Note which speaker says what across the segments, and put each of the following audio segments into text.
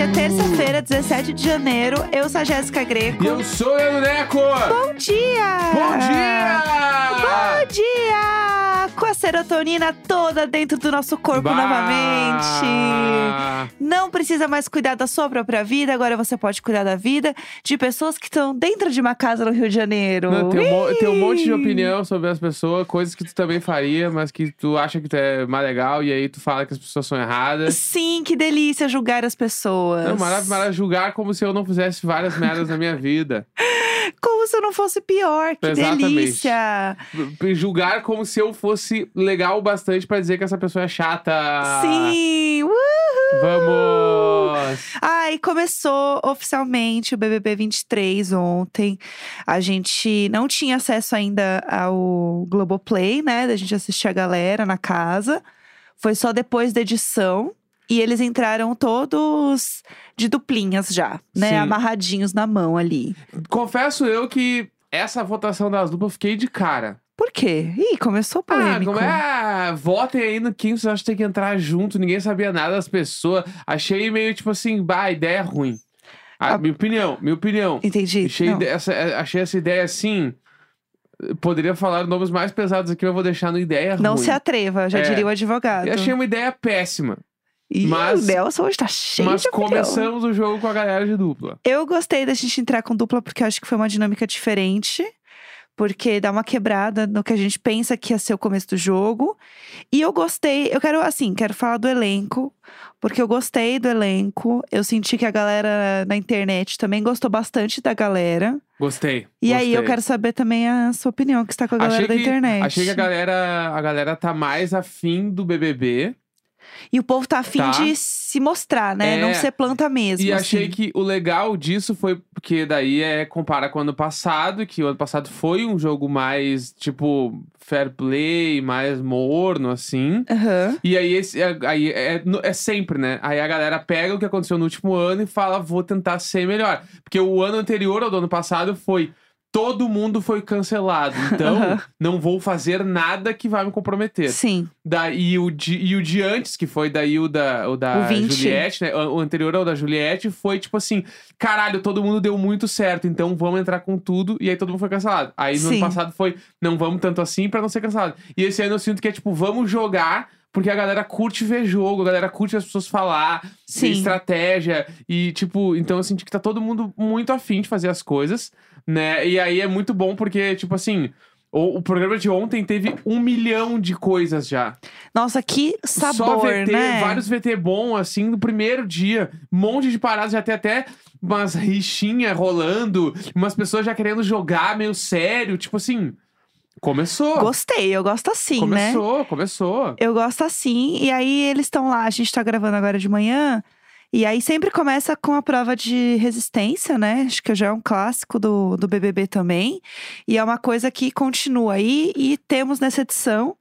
Speaker 1: Hoje é terça-feira, 17 de janeiro. Eu sou a Jéssica Greco.
Speaker 2: E eu sou o Neco!
Speaker 1: Bom dia!
Speaker 2: Bom dia!
Speaker 1: Bom dia! Serotonina toda dentro do nosso corpo
Speaker 2: Bah!
Speaker 1: novamente. Não precisa mais cuidar da sua própria vida, agora você pode cuidar da vida de pessoas que estão dentro de uma casa no Rio de Janeiro.
Speaker 2: Não, tem, um tem um monte de opinião sobre as pessoas, coisas que tu também faria, mas que tu acha que tu é mais legal, e aí tu fala que as pessoas são erradas.
Speaker 1: Sim, que delícia julgar as pessoas.
Speaker 2: Não, maravilha, maravilha, julgar como se eu não fizesse várias merdas na minha vida.
Speaker 1: Como se eu não fosse pior, que
Speaker 2: Exatamente.
Speaker 1: delícia.
Speaker 2: Julgar como se eu fosse legal o bastante pra dizer que essa pessoa é chata.
Speaker 1: Sim! Uhul!
Speaker 2: Vamos!
Speaker 1: Ai, começou oficialmente o BBB 23 ontem. A gente não tinha acesso ainda ao Globoplay, né? Da gente assistir a galera na casa. Foi só depois da edição. E eles entraram todos de duplinhas já, né?
Speaker 2: Sim.
Speaker 1: Amarradinhos na mão ali.
Speaker 2: Confesso eu que essa votação das duplas eu fiquei de cara.
Speaker 1: Por quê? Ih, começou
Speaker 2: Ah,
Speaker 1: polêmico.
Speaker 2: como é? Votem aí no quem vocês acham que tem que entrar junto, ninguém sabia nada das pessoas. Achei meio tipo assim, bah, ideia ruim. Ah,
Speaker 1: Ah.
Speaker 2: Minha opinião, minha opinião.
Speaker 1: Entendi.
Speaker 2: Achei,
Speaker 1: Não.
Speaker 2: essa, eh, achei essa ideia assim. Poderia falar nomes mais pesados aqui, mas eu vou deixar no ideia
Speaker 1: Não
Speaker 2: ruim.
Speaker 1: se atreva, já
Speaker 2: É.
Speaker 1: diria o advogado.
Speaker 2: Eu achei uma ideia péssima.
Speaker 1: Ih,
Speaker 2: mas-
Speaker 1: o Nelson hoje tá cheio
Speaker 2: mas começamos o jogo com a galera de dupla.
Speaker 1: Eu gostei da gente entrar com dupla porque eu acho que foi uma dinâmica diferente. Porque dá uma quebrada no que a gente pensa que ia ser o começo do jogo. E eu gostei, eu quero, assim, quero falar do elenco, porque eu gostei do elenco. Eu senti que a galera na internet também gostou bastante da galera.
Speaker 2: Gostei.
Speaker 1: E aí eu
Speaker 2: gostei.
Speaker 1: quero saber também a sua opinião, que está com a galera
Speaker 2: achei
Speaker 1: da
Speaker 2: que,
Speaker 1: internet.
Speaker 2: Achei que a galera, a galera tá mais afim do BBB.
Speaker 1: E o povo tá afim
Speaker 2: Tá.
Speaker 1: de se mostrar, né?
Speaker 2: É.
Speaker 1: Não ser planta mesmo.
Speaker 2: E achei
Speaker 1: assim.
Speaker 2: que o legal disso foi porque daí é compara com o ano passado, que o ano passado foi um jogo mais, tipo, fair play, mais morno, assim.
Speaker 1: Aham.
Speaker 2: E aí, esse, é- aí é, no- é sempre, né? Aí a galera pega o que aconteceu no último ano e fala, vou tentar ser melhor. Porque o ano anterior ao do ano passado foi. Todo mundo foi cancelado. Então,
Speaker 1: Aham.
Speaker 2: não vou fazer nada que vai me comprometer.
Speaker 1: Sim.
Speaker 2: Daí o de, e o de antes, que foi daí o da, o da
Speaker 1: O 20.
Speaker 2: Juliette, né? O anterior ao da Juliette foi tipo assim: caralho, todo mundo deu muito certo, então vamos entrar com tudo. E aí todo mundo foi cancelado. Aí no
Speaker 1: Sim.
Speaker 2: ano passado foi: não vamos tanto assim pra não ser cancelado. E esse ano eu sinto que é tipo: vamos jogar. Porque a galera curte ver jogo, a galera curte as pessoas falar,
Speaker 1: Sim.
Speaker 2: estratégia. E, tipo, então eu senti que tá todo mundo muito afim de fazer as coisas, né? E aí é muito bom porque, tipo assim, o, o programa de ontem teve um milhão de coisas já.
Speaker 1: Nossa, que sabor,
Speaker 2: Só VT,
Speaker 1: né?
Speaker 2: vários VT bom, assim, no primeiro dia. Um monte de paradas, já tem até umas rixinhas rolando, umas pessoas já querendo jogar meio sério. Tipo assim, começou.
Speaker 1: Gostei, eu gosto assim, né?
Speaker 2: começou, começou.
Speaker 1: Eu gosto assim. E aí eles estão lá, a gente tá gravando agora de manhã. E aí sempre começa com a prova de resistência, né? Acho que já é um clássico do, do BBB também. E é uma coisa que continua aí e temos nessa edição.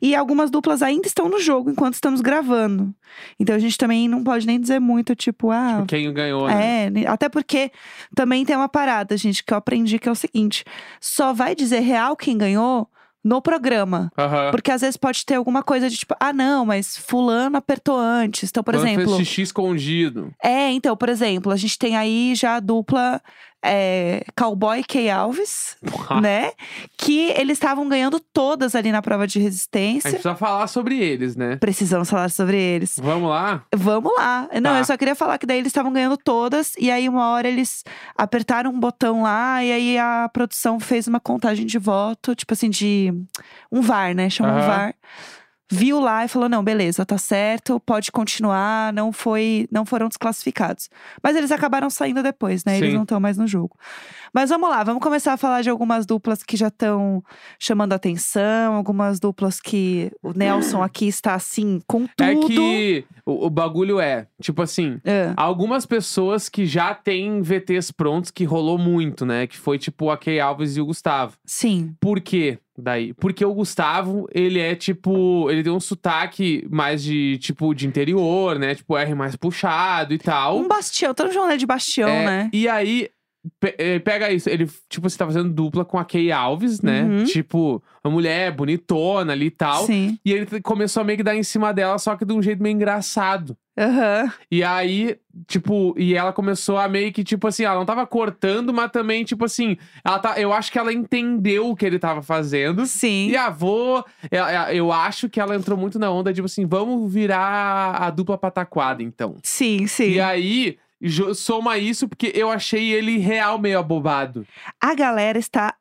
Speaker 1: E algumas duplas ainda estão no jogo enquanto estamos gravando. Então a gente também não pode nem dizer muito, tipo, ah,
Speaker 2: Quem ganhou, né?
Speaker 1: É, até porque também tem uma parada, gente, que eu aprendi que é o seguinte: só vai dizer real quem ganhou no programa. Porque às vezes pode ter alguma coisa de tipo, ah, não, mas fulano apertou antes. Então, por
Speaker 2: Quando
Speaker 1: exemplo.
Speaker 2: fez xixi escondido.
Speaker 1: É, então, por exemplo, a gente tem aí já a dupla é, Cowboy Kay Alves, né? Que eles estavam ganhando todas ali na prova de
Speaker 2: A
Speaker 1: resistência.
Speaker 2: gente precisa falar sobre eles, né?
Speaker 1: Precisamos falar sobre eles.
Speaker 2: Vamos lá?
Speaker 1: Vamos lá. Não,
Speaker 2: Tá.
Speaker 1: eu só queria falar que daí eles estavam ganhando todas, e aí uma hora eles apertaram um botão lá, e aí a produção fez uma contagem de voto, tipo assim, de um VAR, né? Chama um
Speaker 2: Aham.
Speaker 1: VAR. Viu lá e falou: não, beleza, tá certo, pode continuar, não foi, não foram desclassificados. Mas eles acabaram saindo depois, né? Eles
Speaker 2: Sim.
Speaker 1: não estão mais no jogo. Mas vamos lá, vamos começar a falar de algumas duplas que já estão chamando atenção, algumas duplas que o Nelson aqui está assim, com tudo.
Speaker 2: É que o, o bagulho é, tipo assim,
Speaker 1: É.
Speaker 2: algumas pessoas que já têm VTs prontos que rolou muito, né? Que foi tipo a Kay Alves e o Gustavo.
Speaker 1: Sim.
Speaker 2: Por quê? Daí, porque o Gustavo, ele é tipo, ele tem um sotaque mais de tipo de interior, né? Tipo R mais puxado e tal.
Speaker 1: Um bastião, estamos chamando ele de bastião,
Speaker 2: É,
Speaker 1: né?
Speaker 2: E aí, pe- eh, pega isso. Ele, tipo, você tá fazendo dupla com a Kay Alves, né?
Speaker 1: Uhum.
Speaker 2: Tipo, uma mulher bonitona ali e tal.
Speaker 1: Sim.
Speaker 2: E ele começou a meio que dar em cima dela, só que de um jeito meio engraçado.
Speaker 1: Aham.
Speaker 2: E aí, tipo, e ela começou a meio que, tipo assim, ela não tava cortando, mas também, tipo assim, ela tá, eu acho que ela entendeu o que ele tava fazendo.
Speaker 1: Sim.
Speaker 2: E a avó, eu, eu acho que ela entrou muito na onda, tipo assim, vamos virar a dupla pataquada, então.
Speaker 1: Sim, sim.
Speaker 2: E aí, soma isso, porque eu achei ele real meio abobado.
Speaker 1: A galera está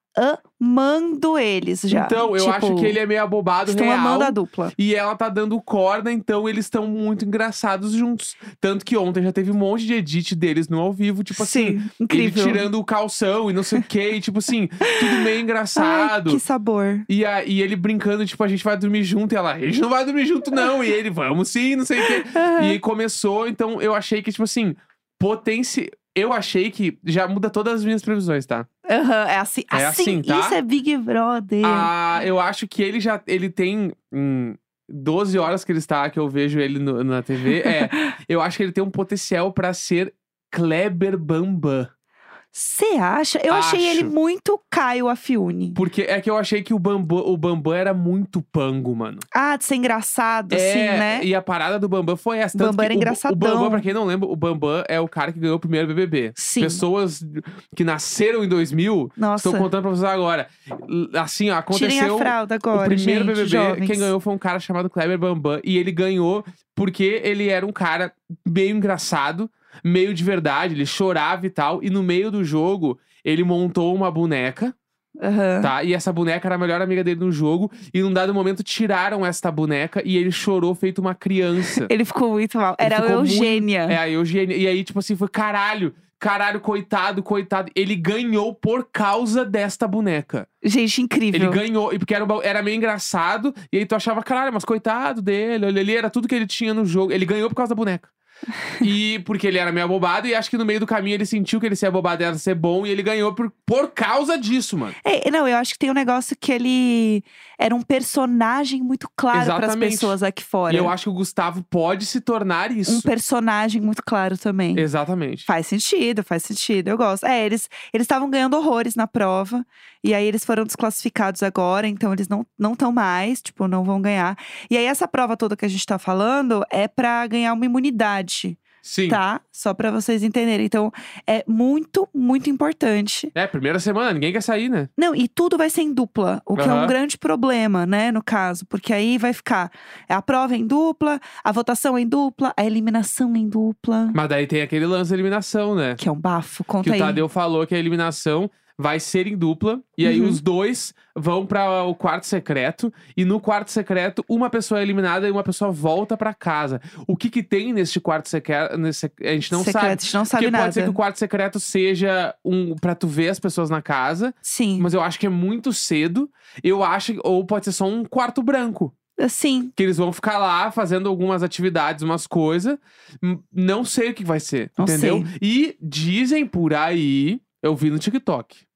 Speaker 1: amando eles já.
Speaker 2: Então, eu
Speaker 1: Tipo,
Speaker 2: acho que ele é meio abobado
Speaker 1: Estão
Speaker 2: real.
Speaker 1: amando a dupla.
Speaker 2: E ela tá dando corda, então eles estão muito engraçados juntos. Tanto que ontem já teve um monte de edit deles no ao vivo, tipo assim,
Speaker 1: Sim, incrível.
Speaker 2: ele tirando o calção e não sei o que, e, tipo assim, tudo meio
Speaker 1: Ai,
Speaker 2: engraçado.
Speaker 1: que sabor.
Speaker 2: E, a- e ele brincando, tipo, a gente vai dormir junto. E ela, a gente não vai dormir junto, não. E ele, vamos sim, não sei o quê.
Speaker 1: Aham.
Speaker 2: E começou, então eu achei que, tipo assim, potência. Eu achei que já muda todas as minhas previsões, tá?
Speaker 1: Aham, é assim.
Speaker 2: É assim, tá?
Speaker 1: Isso é Big Brother.
Speaker 2: Ah, eu acho que ele já. Ele tem. Hum, 12 horas que ele está, que eu vejo ele no- na TV. É. Eu acho que ele tem um potencial pra ser Kleber Bambam.
Speaker 1: Você acha? Eu achei ele
Speaker 2: Acho.
Speaker 1: muito Caio Afiune.
Speaker 2: Porque é que eu achei que o Bambam, o Bambam era muito pango, mano.
Speaker 1: Ah, de ser engraçado,
Speaker 2: É,
Speaker 1: assim, né?
Speaker 2: e a parada do Bambam foi essa. Tanto
Speaker 1: Bambam era
Speaker 2: que o- O
Speaker 1: engraçadão.
Speaker 2: Bambam, pra quem não lembra, o Bambam é o cara que ganhou o primeiro BBB.
Speaker 1: Sim.
Speaker 2: Pessoas que nasceram em 2000,
Speaker 1: Nossa.
Speaker 2: estou contando pra vocês agora. Assim, ó,
Speaker 1: Tirem a
Speaker 2: aconteceu...
Speaker 1: fralda agora,
Speaker 2: o primeiro
Speaker 1: gente,
Speaker 2: BBB,
Speaker 1: jovens.
Speaker 2: quem ganhou foi um cara chamado Kleber Bambam. E ele ganhou porque ele era um cara meio engraçado, meio de verdade. Ele chorava e tal. E no meio do jogo, ele montou uma boneca,
Speaker 1: Aham.
Speaker 2: tá? E essa boneca era a melhor amiga dele no jogo. E num dado momento tiraram esta boneca e ele chorou feito uma criança.
Speaker 1: Ele ficou muito mal.
Speaker 2: Ele
Speaker 1: Era
Speaker 2: muito-
Speaker 1: Eugênia.
Speaker 2: É, a Eugênia. E aí, tipo assim, foi caralho. Caralho, coitado, coitado. Ele ganhou por causa desta boneca.
Speaker 1: Gente, incrível.
Speaker 2: Ele ganhou, e porque era, era meio engraçado, e aí tu achava, caralho, mas coitado dele, ali, era tudo que ele tinha no jogo. Ele ganhou por causa da boneca. E porque ele era meio abobado, e acho que no meio do caminho ele sentiu que ele ser abobado era ser bom, e ele ganhou por, por causa disso, mano.
Speaker 1: É, não, eu acho que tem um negócio que ele era um personagem muito claro para as pessoas aqui fora.
Speaker 2: E eu acho que o Gustavo pode se tornar
Speaker 1: Um
Speaker 2: isso.
Speaker 1: personagem muito claro também.
Speaker 2: Exatamente.
Speaker 1: Faz sentido, faz sentido. Eu gosto. É, eles eles estavam ganhando horrores na prova. E aí eles foram desclassificados agora, então eles não não estão mais, tipo, não vão ganhar. E aí essa prova toda que a gente tá falando é pra ganhar uma imunidade,
Speaker 2: Sim.
Speaker 1: tá? Só pra vocês entenderem. Então é muito, muito importante.
Speaker 2: É, primeira semana, ninguém quer sair, né?
Speaker 1: Não, e tudo vai ser em dupla, o que é um grande problema, né, no caso, porque aí vai ficar a prova em dupla, a votação em dupla, a eliminação em dupla,
Speaker 2: Mas daí tem aquele lance da eliminação, né?
Speaker 1: que é um bafo,
Speaker 2: Que
Speaker 1: conta
Speaker 2: o
Speaker 1: aí.
Speaker 2: Tadeu falou que a eliminação vai ser em dupla. E aí
Speaker 1: Uhum.
Speaker 2: os dois vão para o quarto secreto. E no quarto secreto, uma pessoa é eliminada e uma pessoa volta para casa. O que que tem neste quarto secreto? Nesse, a gente não
Speaker 1: Secreto,
Speaker 2: sabe.
Speaker 1: a gente não sabe
Speaker 2: Porque
Speaker 1: nada.
Speaker 2: pode ser que o quarto secreto seja um para tu ver as pessoas na casa,
Speaker 1: Sim,
Speaker 2: mas eu acho que é muito cedo. Eu acho ou pode ser só um quarto branco,
Speaker 1: sim.
Speaker 2: que eles vão ficar lá fazendo algumas atividades, umas coisas. Hum, Não sei o que vai ser,
Speaker 1: Não
Speaker 2: entendeu?
Speaker 1: sei.
Speaker 2: E dizem por aí, eu vi no TikTok.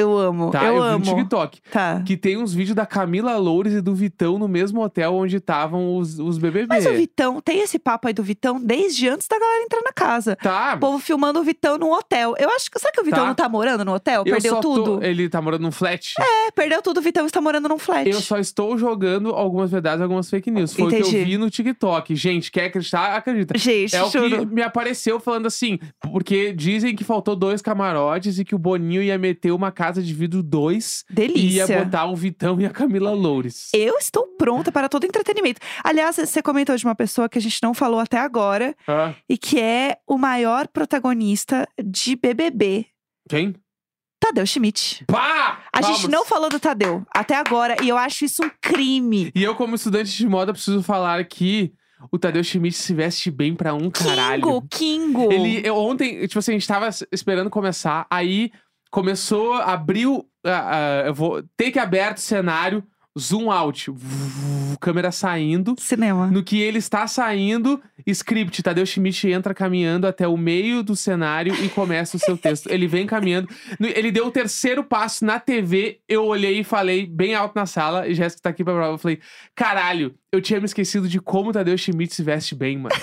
Speaker 1: Eu amo,
Speaker 2: Tá,
Speaker 1: eu,
Speaker 2: vi no
Speaker 1: amo.
Speaker 2: TikTok.
Speaker 1: Tá.
Speaker 2: Que tem uns vídeos da Camila Loures e do Vitão no mesmo hotel onde estavam os, os BBB.
Speaker 1: Mas o Vitão, tem esse papo aí do Vitão desde antes da galera entrar na casa.
Speaker 2: Tá.
Speaker 1: O povo filmando o Vitão num hotel. Eu acho que. Será que o Vitão
Speaker 2: Tá.
Speaker 1: não tá morando no hotel?
Speaker 2: eu
Speaker 1: Perdeu
Speaker 2: só tô-
Speaker 1: tudo?
Speaker 2: Ele tá morando num flat.
Speaker 1: É, perdeu tudo. O Vitão está morando num flat.
Speaker 2: Eu só estou jogando algumas verdades, algumas fake news. Foi o que eu
Speaker 1: Entendi.
Speaker 2: vi no TikTok. Gente, quer acreditar? Acredita.
Speaker 1: Gente,
Speaker 2: É o que me apareceu falando assim, porque dizem que faltou dois camarotes e que o Boninho ia meter uma casa de vidro dois e ia
Speaker 1: Delícia.
Speaker 2: botar o Vitão e a Camila Loures.
Speaker 1: Eu estou pronta para todo entretenimento. Aliás, você comentou de uma pessoa que a gente não falou até agora
Speaker 2: Ah,
Speaker 1: e que é o maior protagonista de BBB.
Speaker 2: quem?
Speaker 1: Tadeu Schmidt.
Speaker 2: Pá!
Speaker 1: A gente não falou do Tadeu até agora e eu acho isso um crime.
Speaker 2: E eu, como estudante de moda, preciso falar que o Tadeu Schmidt se veste bem pra um caralho.
Speaker 1: Kingo, Kingo.
Speaker 2: Ele, eu, ontem, tipo assim, a gente tava esperando começar, aí começou, abriu, ah, ah, eu vou, take aberto cenário, zoom out, câmera saindo.
Speaker 1: Cinema.
Speaker 2: No que ele está saindo, script, Tadeu Schmidt entra caminhando até o meio do cenário e começa o seu texto. Ele vem caminhando. Ele deu o terceiro passo na TV, eu olhei e falei bem alto na sala, e Jéssica tá aqui pra prova, eu falei, caralho, eu tinha me esquecido de como o Tadeu Schmidt se veste bem, mano.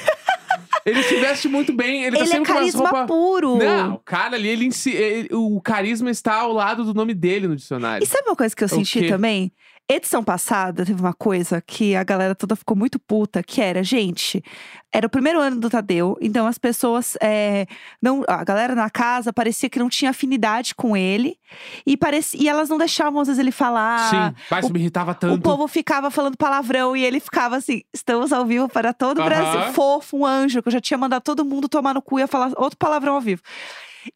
Speaker 2: Ele se veste muito bem, ele, tá
Speaker 1: Ele é
Speaker 2: sempre com umas
Speaker 1: carisma
Speaker 2: roupas.
Speaker 1: puro.
Speaker 2: Não, o cara ali, ele, ele- o carisma está ao lado do nome dele no dicionário.
Speaker 1: E sabe uma coisa que eu senti também? Edição passada teve uma coisa que a galera toda ficou muito puta, que era, gente, era o primeiro ano do Tadeu, então as pessoas, é, não, a galera na casa parecia que não tinha afinidade com ele e, parecia, e elas não deixavam às vezes ele falar.
Speaker 2: Sim, mas isso me irritava
Speaker 1: O
Speaker 2: tanto.
Speaker 1: povo ficava falando palavrão e ele ficava assim: estamos ao vivo para todo o. Brasil. Fofo, um anjo, que eu já tinha mandado todo mundo tomar no cu e ia falar outro palavrão ao vivo.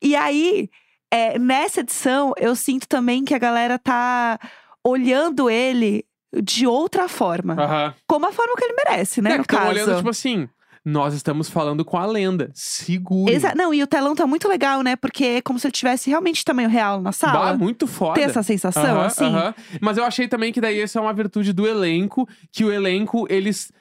Speaker 1: E aí, é, nessa edição, eu sinto também que a galera tá olhando ele de outra forma.
Speaker 2: Aham.
Speaker 1: Como a forma que ele merece, né?
Speaker 2: é,
Speaker 1: no
Speaker 2: que tão
Speaker 1: caso.
Speaker 2: olhando, tipo assim, nós estamos falando com a lenda. Segura.
Speaker 1: Exa- Não, e o telão tá muito legal, né? Porque é como se ele tivesse realmente tamanho real na
Speaker 2: Bah,
Speaker 1: sala.
Speaker 2: muito foda.
Speaker 1: Tem essa sensação,
Speaker 2: Aham,
Speaker 1: assim?
Speaker 2: aham. Mas eu achei também que daí essa é uma virtude do elenco, que o elenco, eles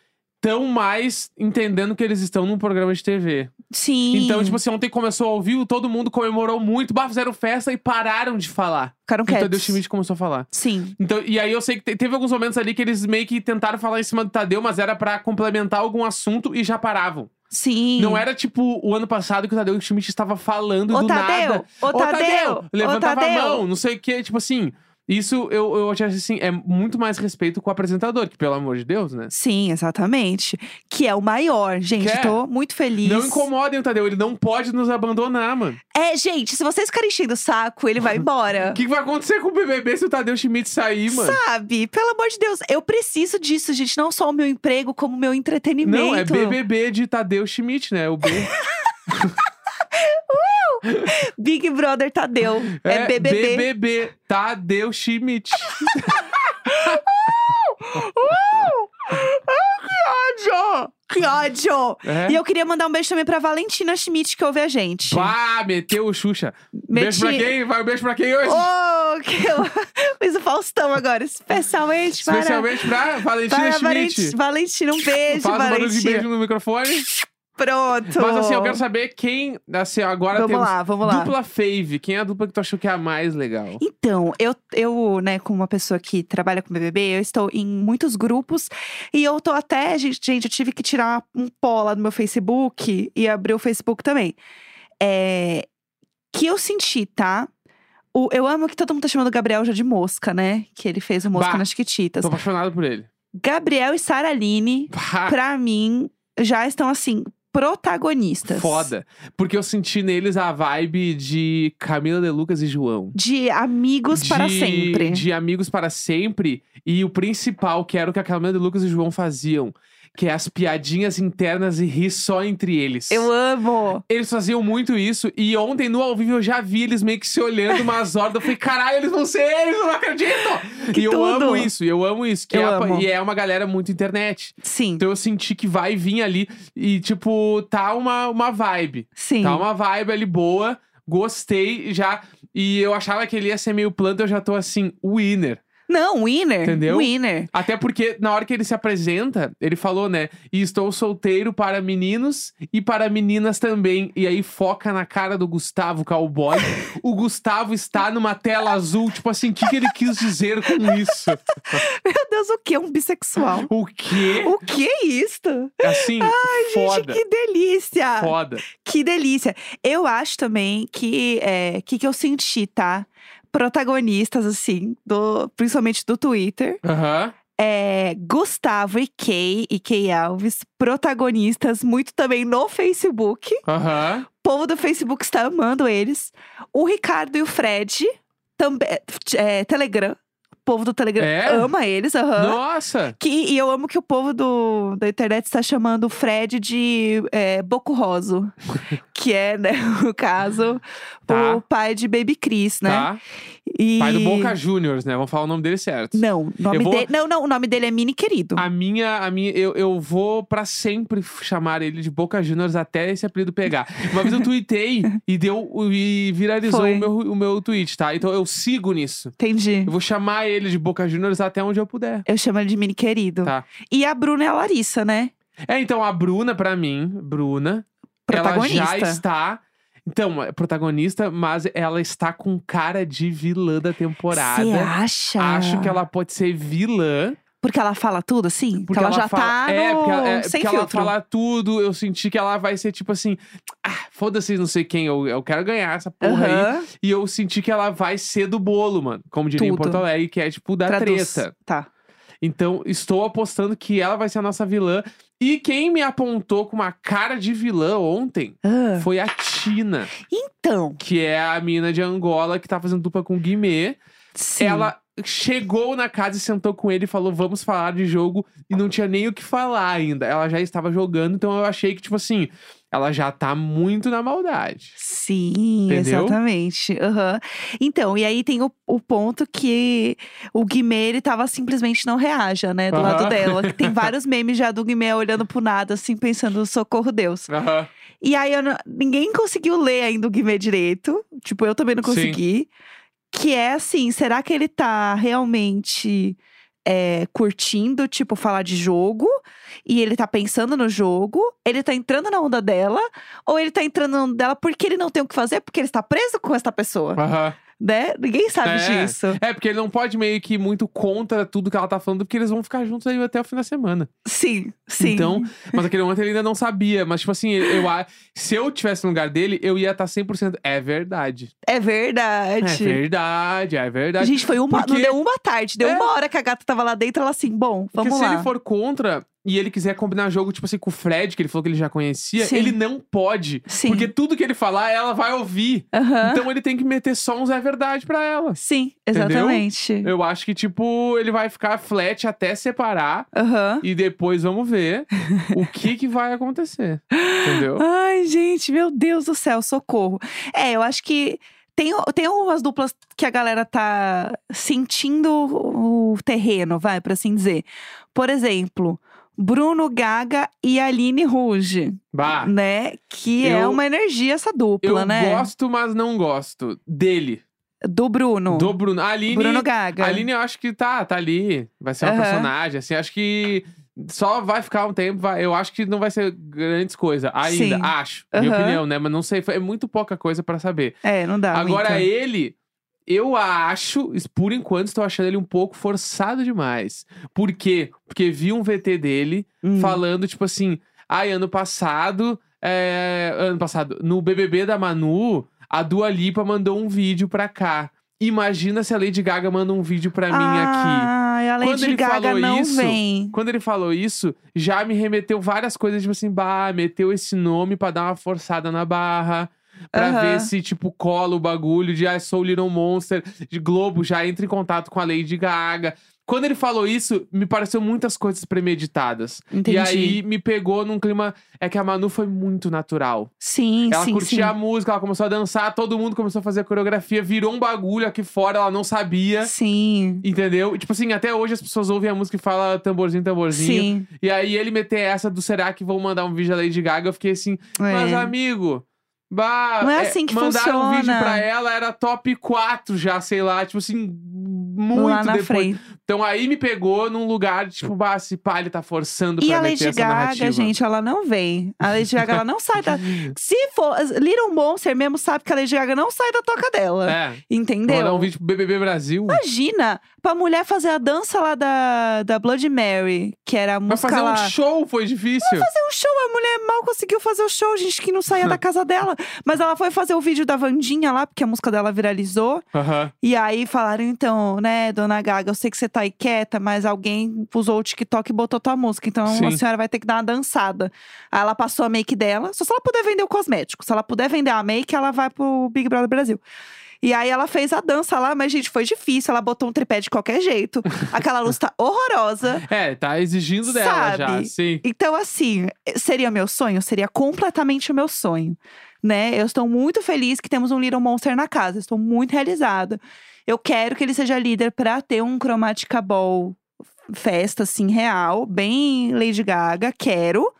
Speaker 2: estão mais entendendo que eles estão num programa de TV.
Speaker 1: Sim.
Speaker 2: Então, tipo assim, ontem começou ao vivo, todo mundo comemorou muito, bah, fizeram festa e pararam de falar.
Speaker 1: Ficaram
Speaker 2: E o Tadeu
Speaker 1: quietos.
Speaker 2: Schmidt começou a falar.
Speaker 1: Sim.
Speaker 2: Então, e aí eu sei que te- teve alguns momentos ali que eles meio que tentaram falar em cima do Tadeu, mas era pra complementar algum assunto e já paravam.
Speaker 1: Sim.
Speaker 2: Não era tipo o ano passado que o Tadeu Schmidt estava falando
Speaker 1: Ô,
Speaker 2: do
Speaker 1: Tadeu!
Speaker 2: nada.
Speaker 1: Ô, Tadeu! Ô,
Speaker 2: Levantava
Speaker 1: Tadeu!
Speaker 2: a mão, não sei o que, tipo assim. Isso eu, eu acho assim, é muito mais respeito com o apresentador, que pelo amor de Deus, né?
Speaker 1: Sim, exatamente. Que é o maior. Gente,
Speaker 2: Que é?
Speaker 1: tô muito feliz.
Speaker 2: Não incomodem o Tadeu, ele não pode nos abandonar, mano.
Speaker 1: É, gente, se vocês ficarem enchendo o saco, ele vai embora.
Speaker 2: O que, que vai acontecer com o BBB se o Tadeu Schmidt sair, mano?
Speaker 1: Sabe? Pelo amor de Deus, eu preciso disso, gente. Não só o meu emprego, como o meu entretenimento.
Speaker 2: Não, é BBB de Tadeu Schmidt, né? O B.
Speaker 1: Big Brother Tadeu. É, BBB.
Speaker 2: BBB Tadeu Schmidt.
Speaker 1: Que ódio! Que ódio!
Speaker 2: É.
Speaker 1: E eu queria mandar um beijo também pra Valentina Schmidt, que ouve a gente.
Speaker 2: Pá, meteu o Xuxa. Beijo pra
Speaker 1: Meti-
Speaker 2: quem? Vai um beijo pra quem hoje?
Speaker 1: Oh, que eu fiz o Faustão agora, especialmente para...
Speaker 2: Especialmente pra Valentina
Speaker 1: Para
Speaker 2: Schmidt.
Speaker 1: Valentina, Valentina, um beijo,
Speaker 2: Faz um barulho de
Speaker 1: Valentina.
Speaker 2: beijo no microfone.
Speaker 1: Pronto.
Speaker 2: Mas assim, eu quero saber quem. Assim, agora
Speaker 1: Vamos
Speaker 2: temos
Speaker 1: lá, vamos lá.
Speaker 2: dupla fave. Quem é a dupla que tu achou que é a mais legal?
Speaker 1: Então, eu, eu, né, como uma pessoa que trabalha com BBB, eu estou em muitos grupos e eu tô até, gente, gente, eu tive que tirar um pó lá do meu Facebook e abrir o Facebook também. É, que eu senti, tá? O, eu amo que todo mundo tá chamando o Gabriel já de mosca, né? Que ele fez o Mosca
Speaker 2: Bah,
Speaker 1: nas Chiquititas.
Speaker 2: Tô apaixonado por ele.
Speaker 1: Gabriel e Sara Aline,
Speaker 2: Pá,
Speaker 1: pra mim, já estão assim, protagonistas.
Speaker 2: foda. Porque eu senti neles a vibe de Camila de Lucas e João.
Speaker 1: De amigos para
Speaker 2: De-
Speaker 1: sempre.
Speaker 2: De amigos para sempre. E o principal, que era o que a Camila de Lucas e João faziam. Que é as piadinhas internas e rir só entre eles.
Speaker 1: Eu amo.
Speaker 2: Eles faziam muito isso. E ontem, no ao vivo, eu já vi eles meio que se olhando umas horas. Eu falei, caralho, eles vão ser eles, eu não acredito!
Speaker 1: Que
Speaker 2: e eu
Speaker 1: tudo.
Speaker 2: amo isso, eu amo isso. Que
Speaker 1: Eu
Speaker 2: é a-
Speaker 1: amo.
Speaker 2: e é uma galera muito internet.
Speaker 1: Sim,
Speaker 2: Então eu senti que vai vir ali. E, tipo, tá uma, uma vibe.
Speaker 1: sim.
Speaker 2: Tá uma vibe ali boa. Gostei já. E eu achava que ele ia ser meio planta, eu já tô assim, winner.
Speaker 1: Não, winner.
Speaker 2: Entendeu?
Speaker 1: Winner.
Speaker 2: Até porque na hora que ele se apresenta, ele falou, né? E estou solteiro para meninos e para meninas também. E aí foca na cara do Gustavo Cowboy. o Gustavo está numa tela azul. Tipo assim, o que, que ele quis dizer com isso?
Speaker 1: Meu Deus, o que? Um bissexual.
Speaker 2: O quê?
Speaker 1: O que é isto?
Speaker 2: Assim, foda.
Speaker 1: Gente, que delícia!
Speaker 2: Foda.
Speaker 1: Que delícia. Eu acho também que é, que que eu senti, tá? Protagonistas, assim, do, principalmente do Twitter.
Speaker 2: Aham.
Speaker 1: É, Gustavo e Kay e Kay Alves, protagonistas muito também no Facebook.
Speaker 2: Aham.
Speaker 1: O povo do Facebook está amando eles. O Ricardo e o Fred, também, é, Telegram. O povo do Telegram
Speaker 2: É?
Speaker 1: ama eles, aham.
Speaker 2: Nossa!
Speaker 1: Que, e eu amo que o povo do, da internet está chamando o Fred de é, Boco Roso. que é, né, no caso,
Speaker 2: Tá.
Speaker 1: o pai de Baby Cris, né?
Speaker 2: Tá.
Speaker 1: E...
Speaker 2: Pai do Boca Juniors, né? Vamos falar o nome dele certo.
Speaker 1: Não, o nome
Speaker 2: vou-
Speaker 1: dele. Não, não, o nome dele é Mini Querido.
Speaker 2: A minha, a minha, eu, eu vou pra sempre chamar ele de Boca Juniors até esse apelido pegar. Uma vez eu tuitei e deu e viralizou
Speaker 1: Foi.
Speaker 2: o meu, o meu tweet, tá? Então eu sigo nisso.
Speaker 1: Entendi.
Speaker 2: Eu vou chamar ele de Boca Juniors até onde eu puder.
Speaker 1: Eu chamo ele de Mini Querido.
Speaker 2: Tá.
Speaker 1: E a Bruna é a Larissa, né?
Speaker 2: É, então a Bruna, pra mim, Bruna, ela já está. Então, é protagonista, mas ela está com cara de vilã da
Speaker 1: Você
Speaker 2: temporada.
Speaker 1: acha?
Speaker 2: Acho que ela pode ser vilã.
Speaker 1: Porque ela fala tudo assim?
Speaker 2: Porque
Speaker 1: que ela, já
Speaker 2: fala,
Speaker 1: tá
Speaker 2: é,
Speaker 1: no...
Speaker 2: porque, ela, é,
Speaker 1: sem
Speaker 2: porque ela
Speaker 1: filtro.
Speaker 2: fala tudo. Eu senti que ela vai ser tipo assim. Ah, foda-se, não sei quem. Eu, eu quero ganhar essa porra aí.
Speaker 1: Aham,
Speaker 2: E eu senti que ela vai ser do bolo, mano. Como diria em
Speaker 1: Tudo.
Speaker 2: Porto Alegre, que é tipo da
Speaker 1: traduz.
Speaker 2: treta.
Speaker 1: Tá.
Speaker 2: Então, estou apostando que ela vai ser a nossa vilã. E quem me apontou com uma cara de vilã ontem
Speaker 1: Ah,
Speaker 2: foi a Tina,
Speaker 1: Então,
Speaker 2: que é a mina de Angola que tá fazendo dupla com o Guimê.
Speaker 1: sim.
Speaker 2: Ela chegou na casa e sentou com ele e falou: Vamos falar de jogo. E não tinha nem o que falar ainda. Ela já estava jogando, então eu achei que, tipo assim, ela já tá muito na maldade.
Speaker 1: Sim,
Speaker 2: Entendeu?
Speaker 1: exatamente. Aham. Então, e aí tem o, o ponto que o Guimê, ele tava simplesmente não reaja, né? Do lado
Speaker 2: Aham.
Speaker 1: dela. Tem vários memes já do Guimê olhando pro nada, assim, pensando, socorro Deus.
Speaker 2: Aham.
Speaker 1: E aí, não- ninguém conseguiu ler ainda o Guimê direito. Tipo, eu também não
Speaker 2: Sim.
Speaker 1: consegui. Que é assim, será que ele tá realmente é, curtindo, tipo, falar de jogo? E ele tá pensando no jogo? Ele tá entrando na onda dela? Ou ele tá entrando na onda dela porque ele não tem o que fazer? Porque ele está preso com essa pessoa. Né? Ninguém sabe
Speaker 2: É.
Speaker 1: disso.
Speaker 2: É, porque ele não pode meio que ir muito contra tudo que ela tá falando, porque eles vão ficar juntos aí até o fim da semana.
Speaker 1: Sim, sim.
Speaker 2: Então, mas aquele momento ele ainda não sabia. Mas, tipo assim, eu, se eu tivesse no lugar dele, eu ia estar 100%. É verdade.
Speaker 1: é
Speaker 2: É
Speaker 1: verdade.
Speaker 2: verdade, é verdade.
Speaker 1: Gente, foi uma.
Speaker 2: Porque-
Speaker 1: Não deu uma tarde, deu
Speaker 2: É.
Speaker 1: uma hora que a gata tava lá dentro, ela assim, bom,
Speaker 2: Porque
Speaker 1: vamos
Speaker 2: se
Speaker 1: lá.
Speaker 2: ele for contra e ele quiser combinar jogo, tipo assim, com o Fred, que ele falou que ele já conhecia,
Speaker 1: Sim.
Speaker 2: ele não pode.
Speaker 1: Sim.
Speaker 2: Porque tudo que ele falar, ela vai ouvir.
Speaker 1: Aham.
Speaker 2: Então ele tem que meter só uns é verdade pra ela.
Speaker 1: Sim,
Speaker 2: Entendeu?
Speaker 1: exatamente.
Speaker 2: Eu acho que, tipo, ele vai ficar flat até separar.
Speaker 1: Aham.
Speaker 2: E depois vamos ver o que que vai acontecer. Entendeu?
Speaker 1: Ai, gente, meu Deus do céu, socorro. É, eu acho que tem, tem umas duplas que a galera tá sentindo o terreno, vai, pra assim dizer. Por exemplo, Bruno Gaga e Aline Rouge,
Speaker 2: Bah,
Speaker 1: né? Que é
Speaker 2: Eu-
Speaker 1: uma energia essa dupla,
Speaker 2: eu
Speaker 1: né?
Speaker 2: gosto, mas não gosto dele.
Speaker 1: Do Bruno.
Speaker 2: Do Bruno. A Aline,
Speaker 1: Bruno Gaga.
Speaker 2: a Aline eu acho que tá, tá ali. Vai ser uma
Speaker 1: Aham.
Speaker 2: personagem, assim. Acho que só vai ficar um tempo. vai- eu acho que não vai ser grandes coisas ainda.
Speaker 1: Sim.
Speaker 2: Acho. Minha
Speaker 1: Aham.
Speaker 2: opinião, né? Mas não sei. É muito pouca coisa pra saber.
Speaker 1: É, não dá
Speaker 2: Agora
Speaker 1: muita.
Speaker 2: ele, eu acho, por enquanto, estou achando ele um pouco forçado demais. Por quê? Porque vi um VT dele
Speaker 1: Hum.
Speaker 2: falando, tipo assim, ai, ano passado, é, ano passado, no BBB da Manu, a Dua Lipa mandou um vídeo pra cá. Imagina se a Lady Gaga manda um vídeo pra mim aqui.
Speaker 1: Ai, a
Speaker 2: Quando
Speaker 1: Lady
Speaker 2: ele
Speaker 1: Gaga
Speaker 2: falou
Speaker 1: não
Speaker 2: isso,
Speaker 1: vem.
Speaker 2: Quando ele falou isso, já me remeteu várias coisas, tipo assim, bah, meteu esse nome pra dar uma forçada na barra. Pra
Speaker 1: Aham.
Speaker 2: ver se, tipo, cola o bagulho de I Sou Little Monster, de Globo, já entra em contato com a Lady Gaga. Quando ele falou isso, me pareceu muitas coisas premeditadas.
Speaker 1: Entendi.
Speaker 2: E aí me pegou num clima. É que a Manu foi muito natural.
Speaker 1: Sim,
Speaker 2: Ela
Speaker 1: sim,
Speaker 2: curtia
Speaker 1: sim.
Speaker 2: a música, ela começou a dançar, todo mundo começou a fazer a coreografia, virou um bagulho aqui fora, ela não sabia.
Speaker 1: Sim.
Speaker 2: Entendeu? E, tipo assim, até hoje as pessoas ouvem a música e falam tamborzinho, tamborzinho.
Speaker 1: Sim.
Speaker 2: E aí ele meter essa do será que vão mandar um vídeo da Lady Gaga, eu fiquei assim, mas
Speaker 1: É.
Speaker 2: amigo. Bah,
Speaker 1: Não é assim que
Speaker 2: mandaram um vídeo
Speaker 1: funciona.
Speaker 2: pra ela, era top 4 já, sei lá, tipo assim, muito
Speaker 1: Lá na
Speaker 2: depois.
Speaker 1: frente.
Speaker 2: Então aí me pegou num lugar tipo, bah, se pá, ele tá forçando
Speaker 1: E
Speaker 2: pra
Speaker 1: a
Speaker 2: meter
Speaker 1: Lady
Speaker 2: essa
Speaker 1: Gaga,
Speaker 2: narrativa.
Speaker 1: gente, ela não vem. A Lady Gaga, ela não sai da. Se for. Little Monster mesmo sabe que a Lady Gaga não sai da toca dela.
Speaker 2: É,
Speaker 1: Entendeu?
Speaker 2: mandar um vídeo pro BBB Brasil.
Speaker 1: Imagina, pra mulher fazer a dança lá da, da Blood Mary, que era a
Speaker 2: Mas
Speaker 1: música
Speaker 2: fazer
Speaker 1: lá.
Speaker 2: um show foi difícil.
Speaker 1: fazer um show, a mulher mal conseguiu fazer o show, gente, que não saía da casa dela. Mas ela foi fazer o vídeo da Vandinha lá, porque a música dela viralizou.
Speaker 2: Aham.
Speaker 1: E aí falaram, então, né, dona Gaga, eu sei que você tá aí quieta, mas alguém usou o TikTok e botou tua música. Então
Speaker 2: Sim.
Speaker 1: a senhora vai ter que dar uma dançada. Aí ela passou a make dela, só se ela puder vender o cosmético. Se ela puder vender a make, ela vai pro Big Brother Brasil. E aí ela fez a dança lá, mas, gente, foi difícil. Ela botou um tripé de qualquer jeito. Aquela luz tá horrorosa.
Speaker 2: É, tá exigindo dela já,
Speaker 1: Sabe?
Speaker 2: sim.
Speaker 1: Então, assim, seria meu sonho? Seria completamente o meu sonho. Né? Eu estou muito feliz que temos um Little Monster na casa. Estou muito realizada. Eu quero que ele seja líder pra ter um Chromatica Ball festa, assim, real. Bem Lady Gaga. Quero.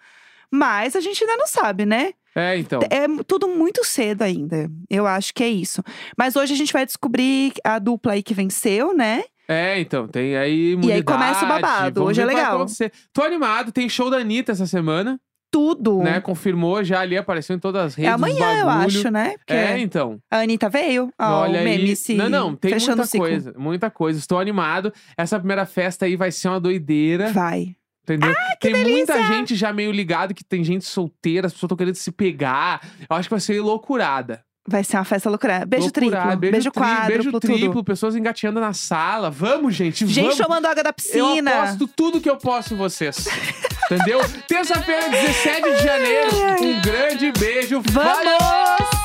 Speaker 1: Mas a gente ainda não sabe, né?
Speaker 2: É, então.
Speaker 1: É tudo muito cedo ainda. Eu acho que é isso. Mas hoje a gente vai descobrir a dupla aí que venceu, né?
Speaker 2: É, então, tem aí
Speaker 1: E aí começa o
Speaker 2: imunidade,
Speaker 1: babado. Hoje é legal.
Speaker 2: Tô animado, tem show da Anitta essa semana.
Speaker 1: Tudo.
Speaker 2: né? Confirmou já ali, apareceu em todas as
Speaker 1: é
Speaker 2: redes. os
Speaker 1: amanhã, eu acho, né? Porque
Speaker 2: É, então.
Speaker 1: a Anitta veio. Ó,
Speaker 2: Olha
Speaker 1: o meme
Speaker 2: aí. Não, não, tem muita coisa, muita coisa. Estou animado. Essa primeira festa aí vai ser uma doideira,
Speaker 1: Vai.
Speaker 2: entendeu? tem muita
Speaker 1: delícia!
Speaker 2: gente já meio ligado que tem gente solteira, as pessoas estão querendo se pegar. Eu acho que vai ser loucurada.
Speaker 1: Vai ser uma festa loucura. Beijo triplo.
Speaker 2: Beijo,
Speaker 1: Beijo, quádruplo,
Speaker 2: Beijo
Speaker 1: tudo.
Speaker 2: triplo, pessoas engateando na sala. Vamos, gente,
Speaker 1: Gente
Speaker 2: vamos.
Speaker 1: tomando água da
Speaker 2: Eu
Speaker 1: piscina.
Speaker 2: aposto tudo que eu posso em vocês. Entendeu? Terça-feira, 17 de janeiro. Um grande beijo.
Speaker 1: Vamos!
Speaker 2: Valeu!